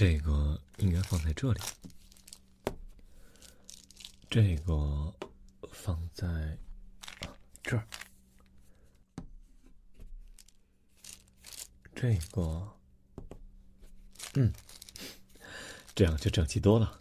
这个应该放在这里，这个放在这儿，这个，嗯，这样就整齐多了。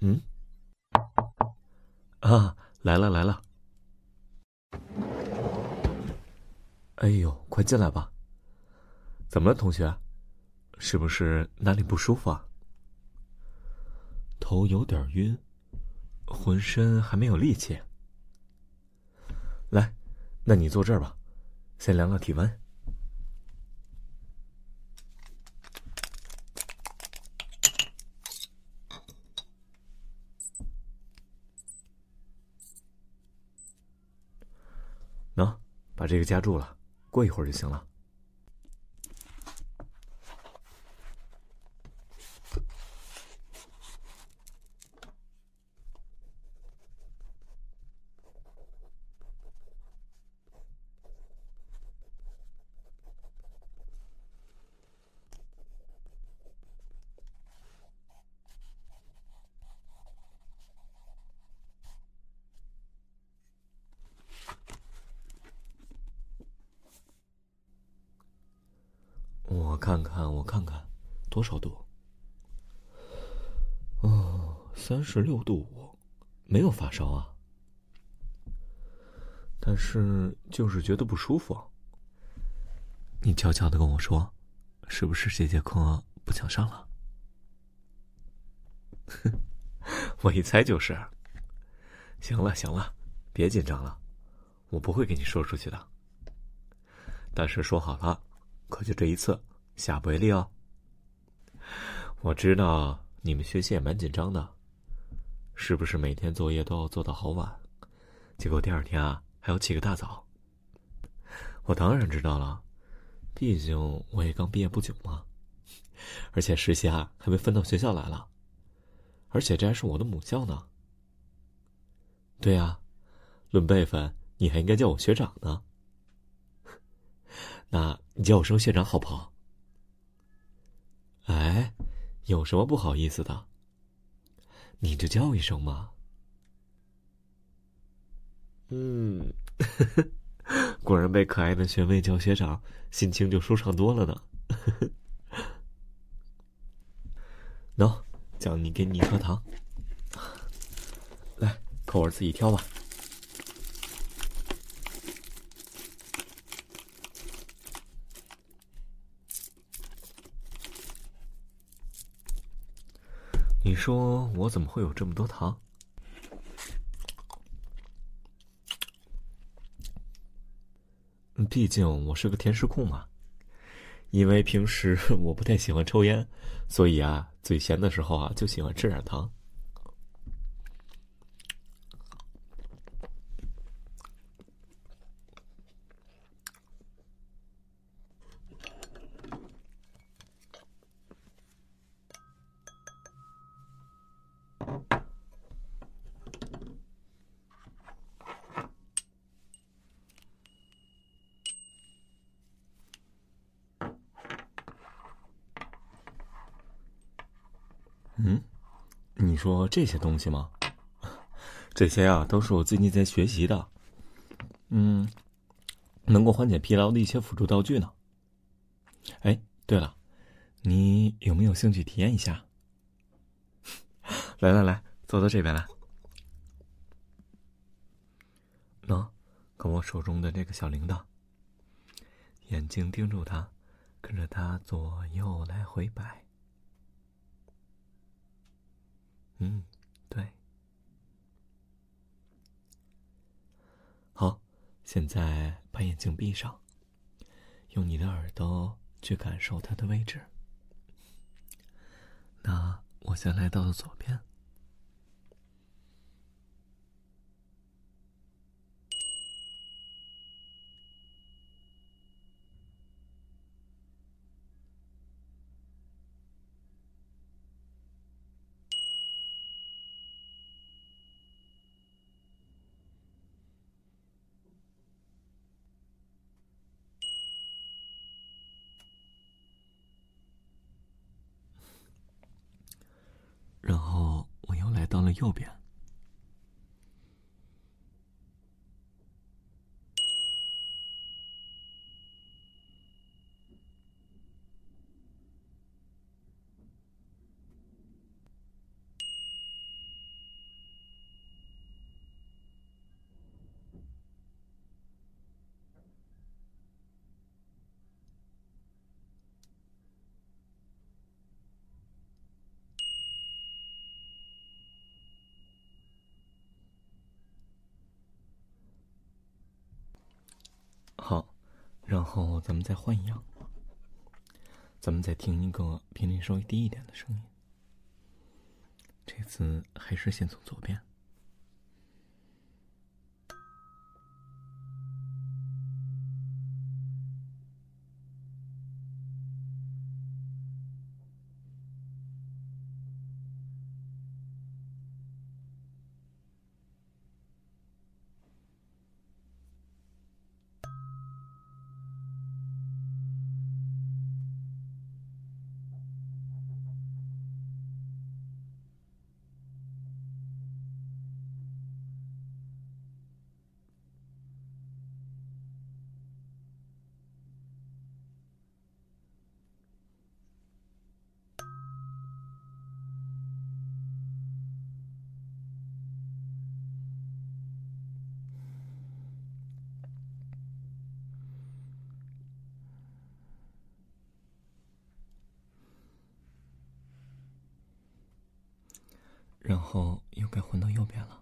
嗯，啊，来了来了！哎呦，快进来吧。怎么了，同学？是不是哪里不舒服啊？头有点晕，浑身还没有力气。来，那你坐这儿吧，先量量体温。喏，把这个夹住了，过一会儿就行了。我看看，我看看，多少度？哦，三十六度五，没有发烧啊。但是就是觉得不舒服。你悄悄的跟我说，是不是这节课不想上了？我一猜就是。行了行了，别紧张了，我不会给你说出去的。但是说好了。可就这一次，下不为例哦。我知道你们学习也蛮紧张的，是不是每天作业都要做到好晚？结果第二天啊，还要起个大早。我当然知道了，毕竟我也刚毕业不久嘛，而且实习啊还没分到学校来了，而且这还是我的母校呢。对呀，论辈分，你还应该叫我学长呢。那你叫我声学长好不好？哎，有什么不好意思的？你就叫一声嘛。嗯，果然被可爱的学妹叫学长，心情就舒畅多了呢。喏，叫你给你一颗糖，来，口味自己挑吧。你说我怎么会有这么多糖？毕竟我是个甜食控嘛。因为平时 我不太喜欢抽烟，所以啊，嘴闲的时候啊，就喜欢吃点糖。嗯，你说这些东西吗？这些啊，都是我最近在学习的。嗯，能够缓解疲劳的一些辅助道具呢。哎，对了，你有没有兴趣体验一下？来来来，坐到这边来。喏，看我手中的这个小铃铛，眼睛盯住它，跟着它左右来回摆。嗯，对。好，现在把眼睛闭上，用你的耳朵去感受它的位置。那我先来到了左边。了右边。好，然后咱们再换一样，咱们再听一个频率稍微低一点的声音。这次还是先从左边。然后又该换到右边了。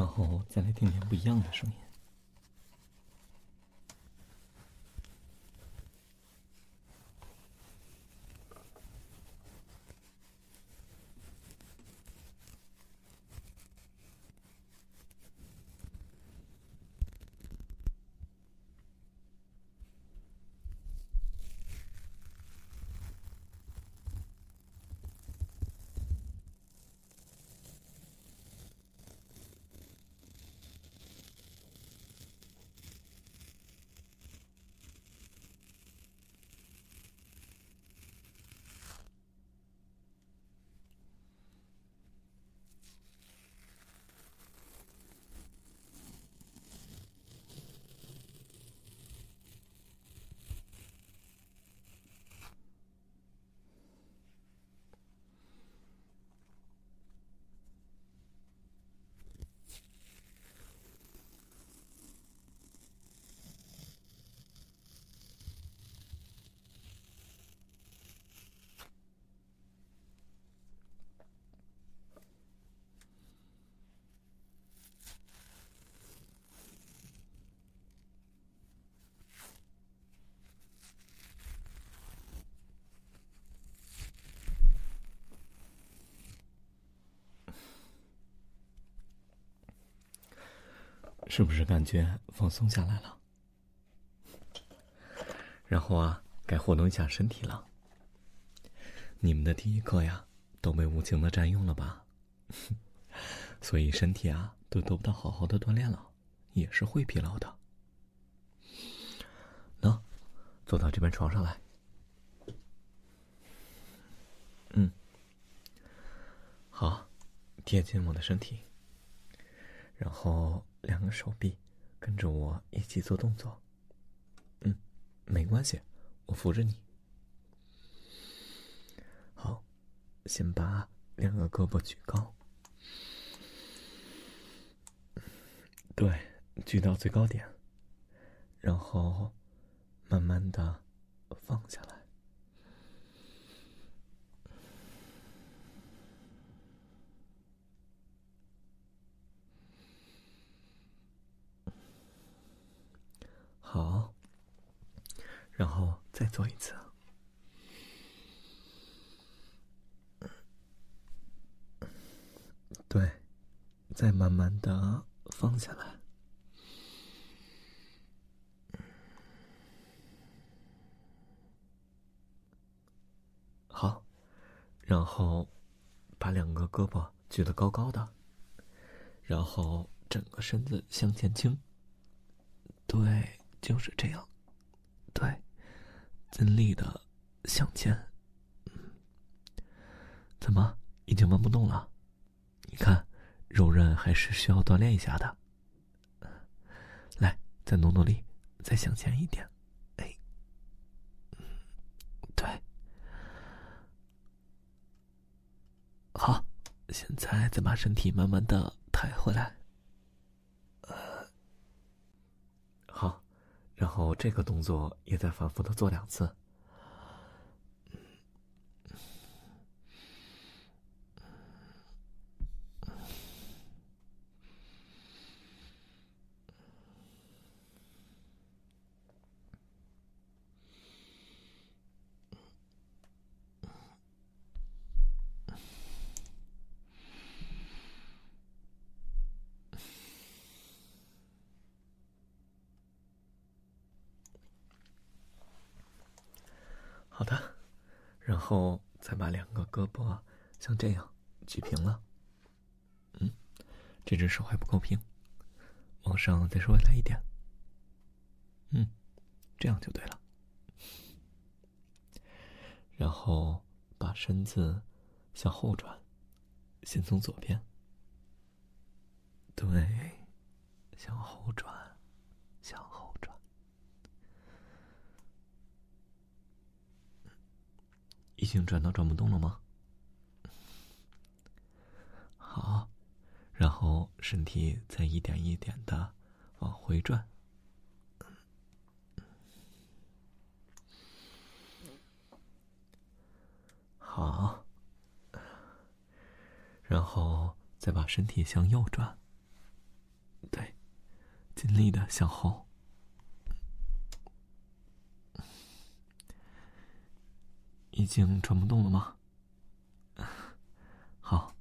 然后再来听点不一样的声音。是不是感觉放松下来了？然后啊，该活动一下身体了。你们的第一课呀，都被无情的占用了吧？所以身体啊，都得不到好好的锻炼了，也是会疲劳的。喏，坐到这边床上来。嗯，好，贴近我的身体，然后。两个手臂跟着我一起做动作。嗯，没关系，我扶着你。好，先把两个胳膊举高，对，举到最高点，然后慢慢的放下来。好，然后再做一次。对，再慢慢的放下来。好，然后把两个胳膊举得高高的，然后整个身子向前倾。对。就是这样，对，尽力的向前。怎么已经搬不动了？你看，柔韧还是需要锻炼一下的。来，再努努力，再向前一点。哎，对，好，现在再把身体慢慢的抬回来。然后这个动作也在反复的做两次。好的，然然后再把两个胳膊像这样举平了。嗯，这只手还不够平，往上再稍微来一点。嗯，这样就对了。然后把身子向后转，先从左边。对，向后转，向后。已经转到转不动了吗？好，然后身体再一点一点的往回转。好，然后再把身体向右转。对，尽力的向后。已经转不动了吗？好，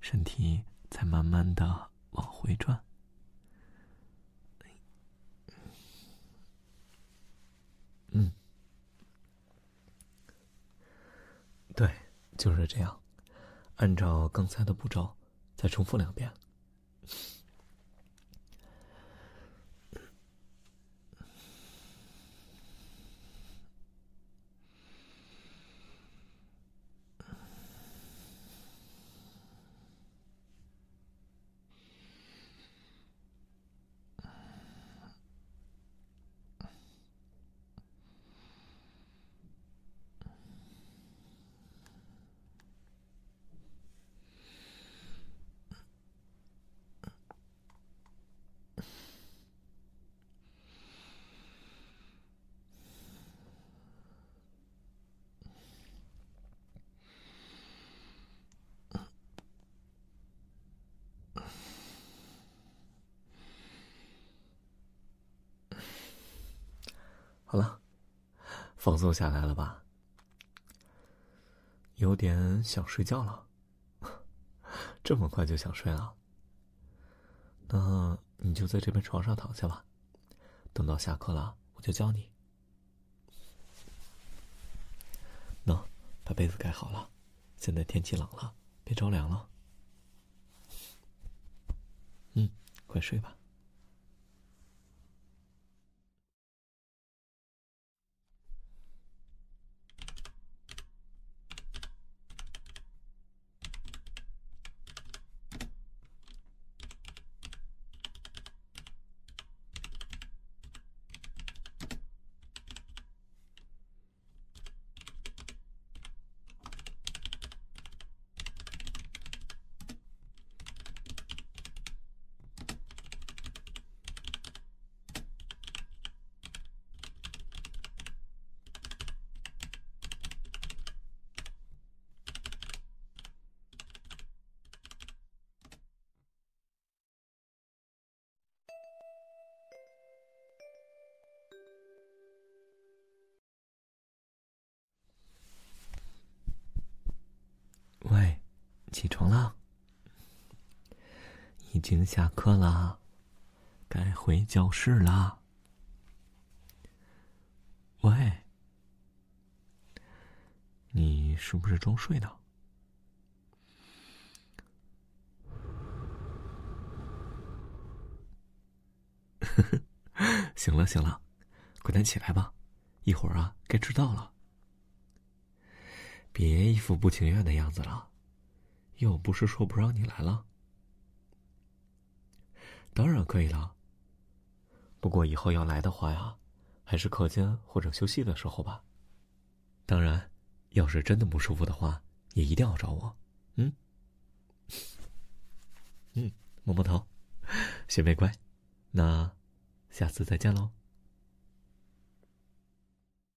身体再慢慢的往回转。嗯，对，就是这样。按照刚才的步骤，再重复两遍。好了，放松下来了吧？有点想睡觉了，这么快就想睡了？那你就在这边床上躺下吧，等到下课了我就教你。喏，把被子盖好了，现在天气冷了，别着凉了。嗯，快睡吧。起床啦！已经下课啦，该回教室啦。喂，你是不是装睡呢？行了行了，快点起来吧，一会儿啊该迟到了。别一副不情愿的样子了，又不是说不让你来了。当然可以了。不过以后要来的话呀，还是课间或者休息的时候吧。当然，要是真的不舒服的话，也一定要找我。嗯，嗯，摸摸头，学妹乖。那，下次再见喽。